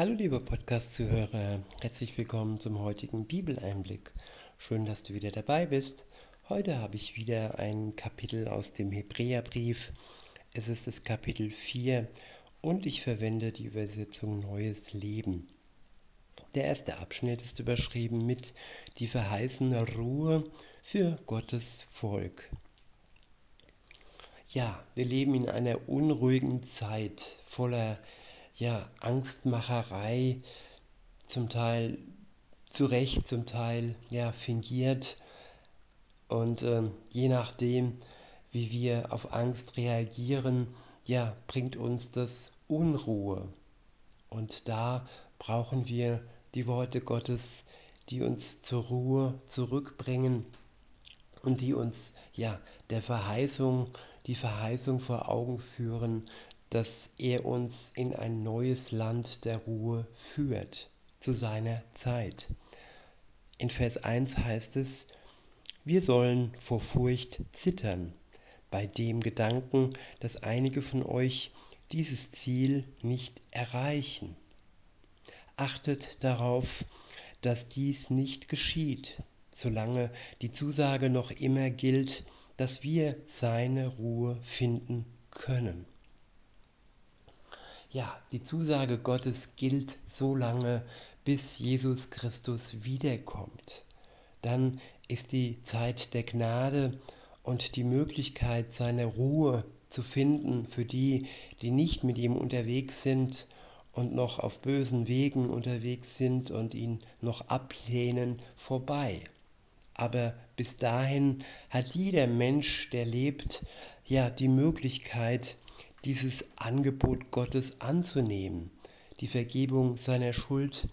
Hallo liebe Podcast-Zuhörer, herzlich willkommen zum heutigen Bibeleinblick. Schön, dass du wieder dabei bist. Heute habe ich wieder ein Kapitel aus dem Hebräerbrief. Es ist das Kapitel 4 und ich verwende die Übersetzung Neues Leben. Der erste Abschnitt ist überschrieben mit die verheißene Ruhe für Gottes Volk. Ja, wir leben in einer unruhigen Zeit voller ja, Angstmacherei, zum Teil zu Recht, zum Teil ja, fingiert. Und ähm, je nachdem, wie wir auf Angst reagieren, ja, bringt uns das Unruhe. Und da brauchen wir die Worte Gottes, die uns zur Ruhe zurückbringen und die uns ja der Verheißung, die Verheißung vor Augen führen, dass er uns in ein neues Land der Ruhe führt, zu seiner Zeit. In Vers 1 heißt es, wir sollen vor Furcht zittern, bei dem Gedanken, dass einige von euch dieses Ziel nicht erreichen. Achtet darauf, dass dies nicht geschieht, solange die Zusage noch immer gilt, dass wir seine Ruhe finden können. Ja, die Zusage Gottes gilt so lange, bis Jesus Christus wiederkommt. Dann ist die Zeit der Gnade und die Möglichkeit, seine Ruhe zu finden für die, die nicht mit ihm unterwegs sind und noch auf bösen Wegen unterwegs sind und ihn noch ablehnen, vorbei. Aber bis dahin hat jeder Mensch, der lebt, ja die Möglichkeit, dieses Angebot Gottes anzunehmen, die Vergebung seiner Schuld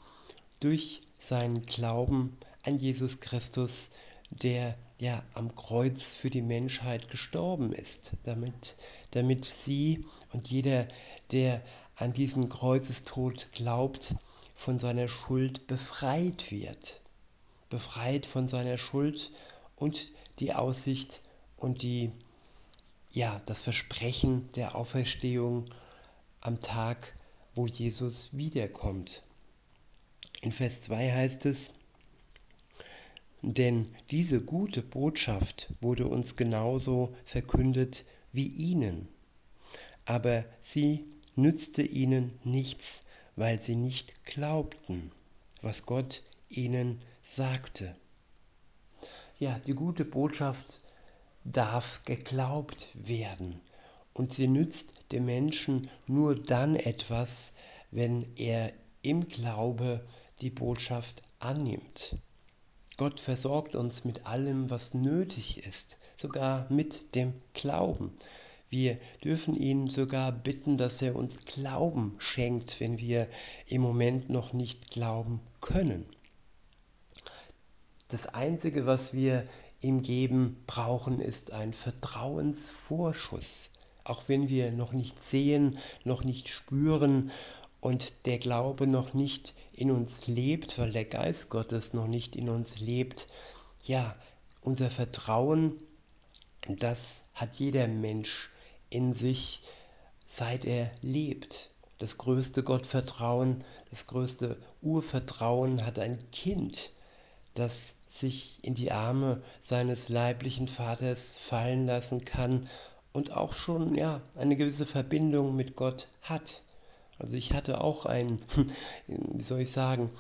durch seinen Glauben an Jesus Christus, der ja am Kreuz für die Menschheit gestorben ist, damit, damit sie und jeder, der an diesen Kreuzestod glaubt, von seiner Schuld befreit wird. Befreit von seiner Schuld und die Aussicht und die ja, das Versprechen der Auferstehung am Tag, wo Jesus wiederkommt. In Vers 2 heißt es, denn diese gute Botschaft wurde uns genauso verkündet wie ihnen, aber sie nützte ihnen nichts, weil sie nicht glaubten, was Gott ihnen sagte. Ja, die gute Botschaft darf geglaubt werden. Und sie nützt dem Menschen nur dann etwas, wenn er im Glaube die Botschaft annimmt. Gott versorgt uns mit allem, was nötig ist, sogar mit dem Glauben. Wir dürfen ihn sogar bitten, dass er uns Glauben schenkt, wenn wir im Moment noch nicht glauben können. Das Einzige, was wir ihm geben brauchen, ist ein Vertrauensvorschuss. Auch wenn wir noch nicht sehen, noch nicht spüren und der Glaube noch nicht in uns lebt, weil der Geist Gottes noch nicht in uns lebt, ja, unser Vertrauen, das hat jeder Mensch in sich, seit er lebt. Das größte Gottvertrauen, das größte Urvertrauen hat ein Kind das sich in die Arme seines leiblichen Vaters fallen lassen kann und auch schon ja eine gewisse Verbindung mit Gott hat. Also ich hatte auch einen, wie soll ich sagen,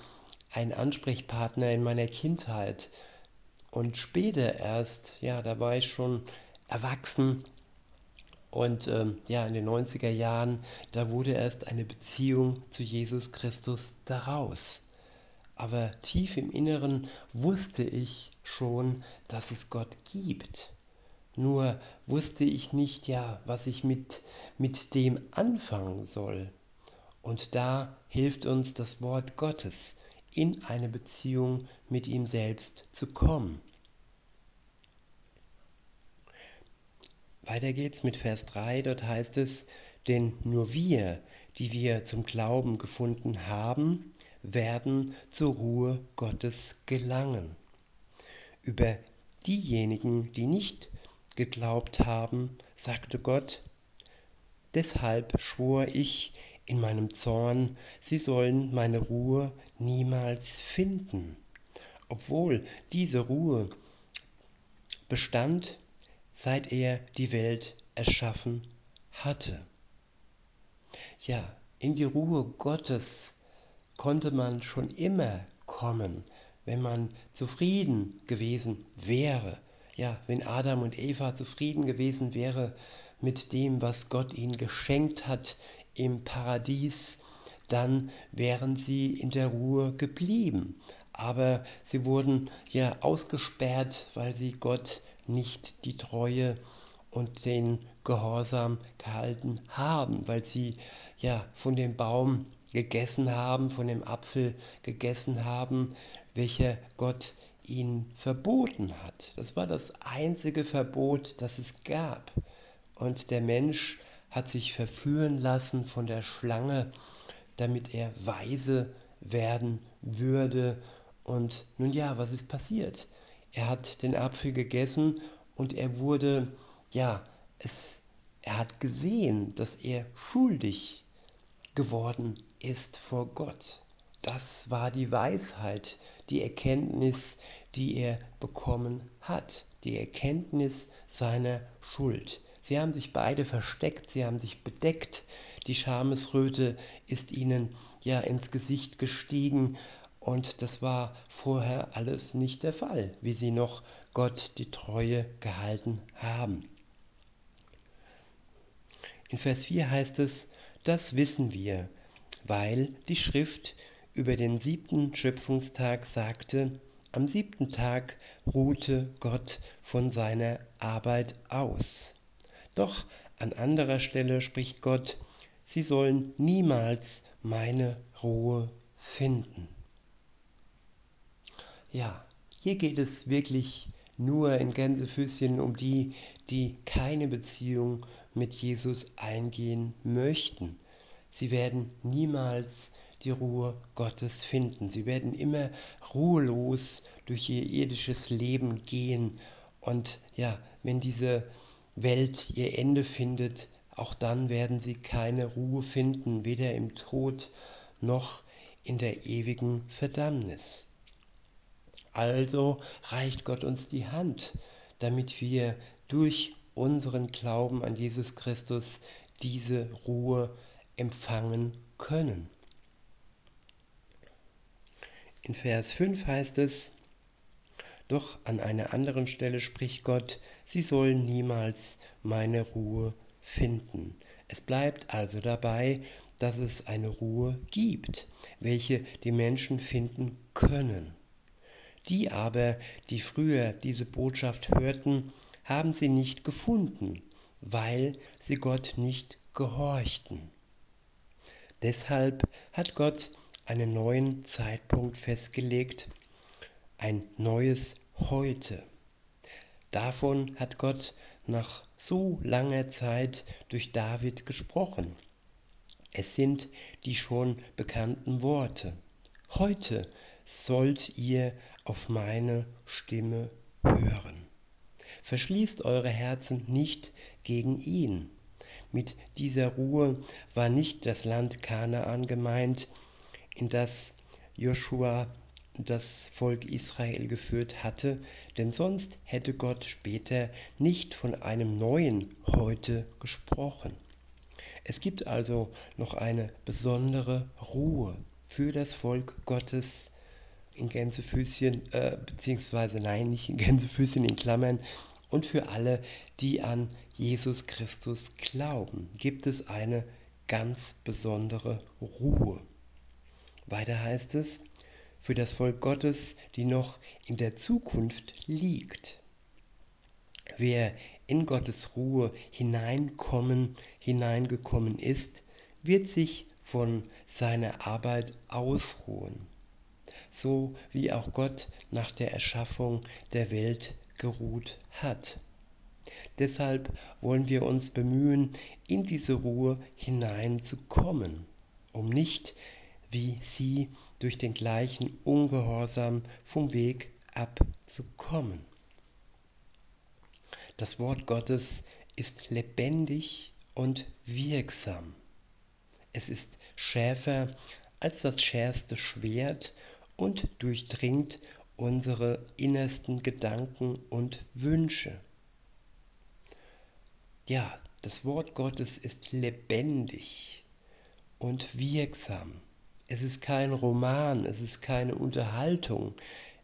einen Ansprechpartner in meiner Kindheit und später erst, ja, da war ich schon erwachsen und ähm, ja, in den 90er Jahren, da wurde erst eine Beziehung zu Jesus Christus daraus aber tief im Inneren wusste ich schon, dass es Gott gibt. Nur wusste ich nicht ja, was ich mit, mit dem anfangen soll. Und da hilft uns das Wort Gottes, in eine Beziehung mit ihm selbst zu kommen. Weiter geht's mit Vers 3, dort heißt es, denn nur wir, die wir zum Glauben gefunden haben, werden zur Ruhe Gottes gelangen. Über diejenigen, die nicht geglaubt haben, sagte Gott, deshalb schwor ich in meinem Zorn, sie sollen meine Ruhe niemals finden. Obwohl diese Ruhe bestand, seit er die Welt erschaffen hatte. Ja, in die Ruhe Gottes konnte man schon immer kommen, wenn man zufrieden gewesen wäre. Ja, wenn Adam und Eva zufrieden gewesen wäre mit dem, was Gott ihnen geschenkt hat im Paradies, dann wären sie in der Ruhe geblieben. Aber sie wurden ja ausgesperrt, weil sie Gott nicht die Treue und den Gehorsam gehalten haben, weil sie ja von dem Baum gegessen haben, von dem Apfel gegessen haben, welcher Gott ihnen verboten hat. Das war das einzige Verbot, das es gab. Und der Mensch hat sich verführen lassen von der Schlange, damit er weise werden würde. Und nun ja, was ist passiert? Er hat den Apfel gegessen und er wurde, ja, es, er hat gesehen, dass er schuldig geworden ist vor Gott. Das war die Weisheit, die Erkenntnis, die er bekommen hat, die Erkenntnis seiner Schuld. Sie haben sich beide versteckt, sie haben sich bedeckt. Die Schamesröte ist ihnen ja ins Gesicht gestiegen und das war vorher alles nicht der Fall, wie sie noch Gott die Treue gehalten haben. In Vers 4 heißt es, das wissen wir, weil die Schrift über den siebten Schöpfungstag sagte, am siebten Tag ruhte Gott von seiner Arbeit aus. Doch an anderer Stelle spricht Gott, sie sollen niemals meine Ruhe finden. Ja, hier geht es wirklich nur in Gänsefüßchen um die, die keine Beziehung mit Jesus eingehen möchten. Sie werden niemals die Ruhe Gottes finden. Sie werden immer ruhelos durch ihr irdisches Leben gehen. Und ja, wenn diese Welt ihr Ende findet, auch dann werden sie keine Ruhe finden, weder im Tod noch in der ewigen Verdammnis. Also reicht Gott uns die Hand, damit wir durch unseren Glauben an Jesus Christus diese Ruhe empfangen können. In Vers 5 heißt es, doch an einer anderen Stelle spricht Gott, sie sollen niemals meine Ruhe finden. Es bleibt also dabei, dass es eine Ruhe gibt, welche die Menschen finden können. Die aber, die früher diese Botschaft hörten, haben sie nicht gefunden, weil sie Gott nicht gehorchten. Deshalb hat Gott einen neuen Zeitpunkt festgelegt, ein neues Heute. Davon hat Gott nach so langer Zeit durch David gesprochen. Es sind die schon bekannten Worte. Heute sollt ihr auf meine Stimme hören. Verschließt eure Herzen nicht gegen ihn. Mit dieser Ruhe war nicht das Land Kanaan gemeint, in das Joshua das Volk Israel geführt hatte, denn sonst hätte Gott später nicht von einem neuen Heute gesprochen. Es gibt also noch eine besondere Ruhe für das Volk Gottes in Gänsefüßchen, äh, beziehungsweise nein, nicht in Gänsefüßchen, in Klammern, und für alle, die an Jesus Christus glauben, gibt es eine ganz besondere Ruhe. Weiter heißt es, für das Volk Gottes, die noch in der Zukunft liegt. Wer in Gottes Ruhe hineinkommen, hineingekommen ist, wird sich von seiner Arbeit ausruhen, so wie auch Gott nach der Erschaffung der Welt geruht hat. Deshalb wollen wir uns bemühen, in diese Ruhe hineinzukommen, um nicht wie sie durch den gleichen Ungehorsam vom Weg abzukommen. Das Wort Gottes ist lebendig und wirksam. Es ist schärfer als das schärfste Schwert und durchdringt unsere innersten Gedanken und Wünsche. Ja, das Wort Gottes ist lebendig und wirksam. Es ist kein Roman, es ist keine Unterhaltung,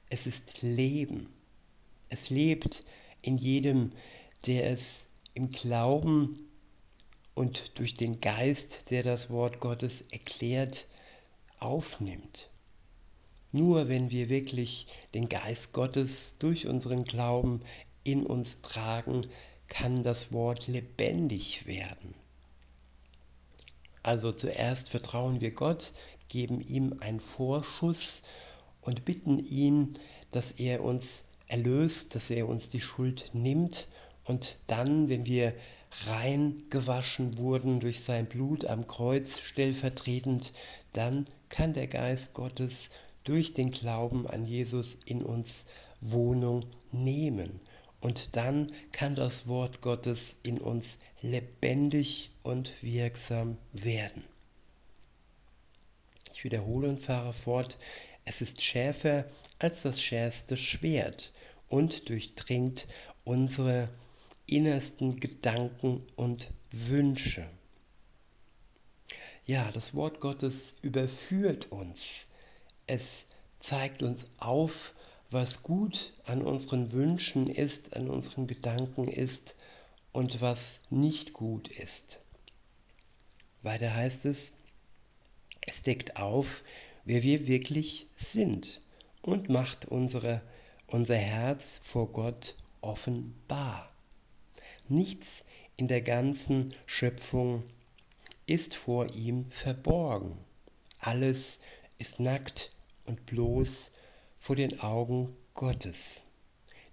es ist Leben. Es lebt in jedem, der es im Glauben und durch den Geist, der das Wort Gottes erklärt, aufnimmt. Nur wenn wir wirklich den Geist Gottes durch unseren Glauben in uns tragen, kann das Wort lebendig werden. Also zuerst vertrauen wir Gott, geben ihm einen Vorschuss und bitten ihn, dass er uns erlöst, dass er uns die Schuld nimmt und dann, wenn wir rein gewaschen wurden durch sein Blut am Kreuz stellvertretend, dann kann der Geist Gottes durch den Glauben an Jesus in uns Wohnung nehmen. Und dann kann das Wort Gottes in uns lebendig und wirksam werden. Ich wiederhole und fahre fort. Es ist schärfer als das schärfste Schwert und durchdringt unsere innersten Gedanken und Wünsche. Ja, das Wort Gottes überführt uns. Es zeigt uns auf, was gut an unseren Wünschen ist, an unseren Gedanken ist und was nicht gut ist. Weiter heißt es, es deckt auf, wer wir wirklich sind und macht unsere, unser Herz vor Gott offenbar. Nichts in der ganzen Schöpfung ist vor ihm verborgen. Alles ist nackt und bloß vor den Augen Gottes,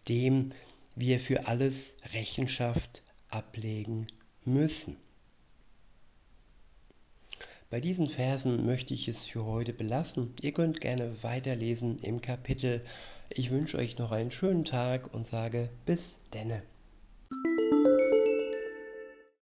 dem wir für alles Rechenschaft ablegen müssen. Bei diesen Versen möchte ich es für heute belassen. Ihr könnt gerne weiterlesen im Kapitel. Ich wünsche euch noch einen schönen Tag und sage bis denne.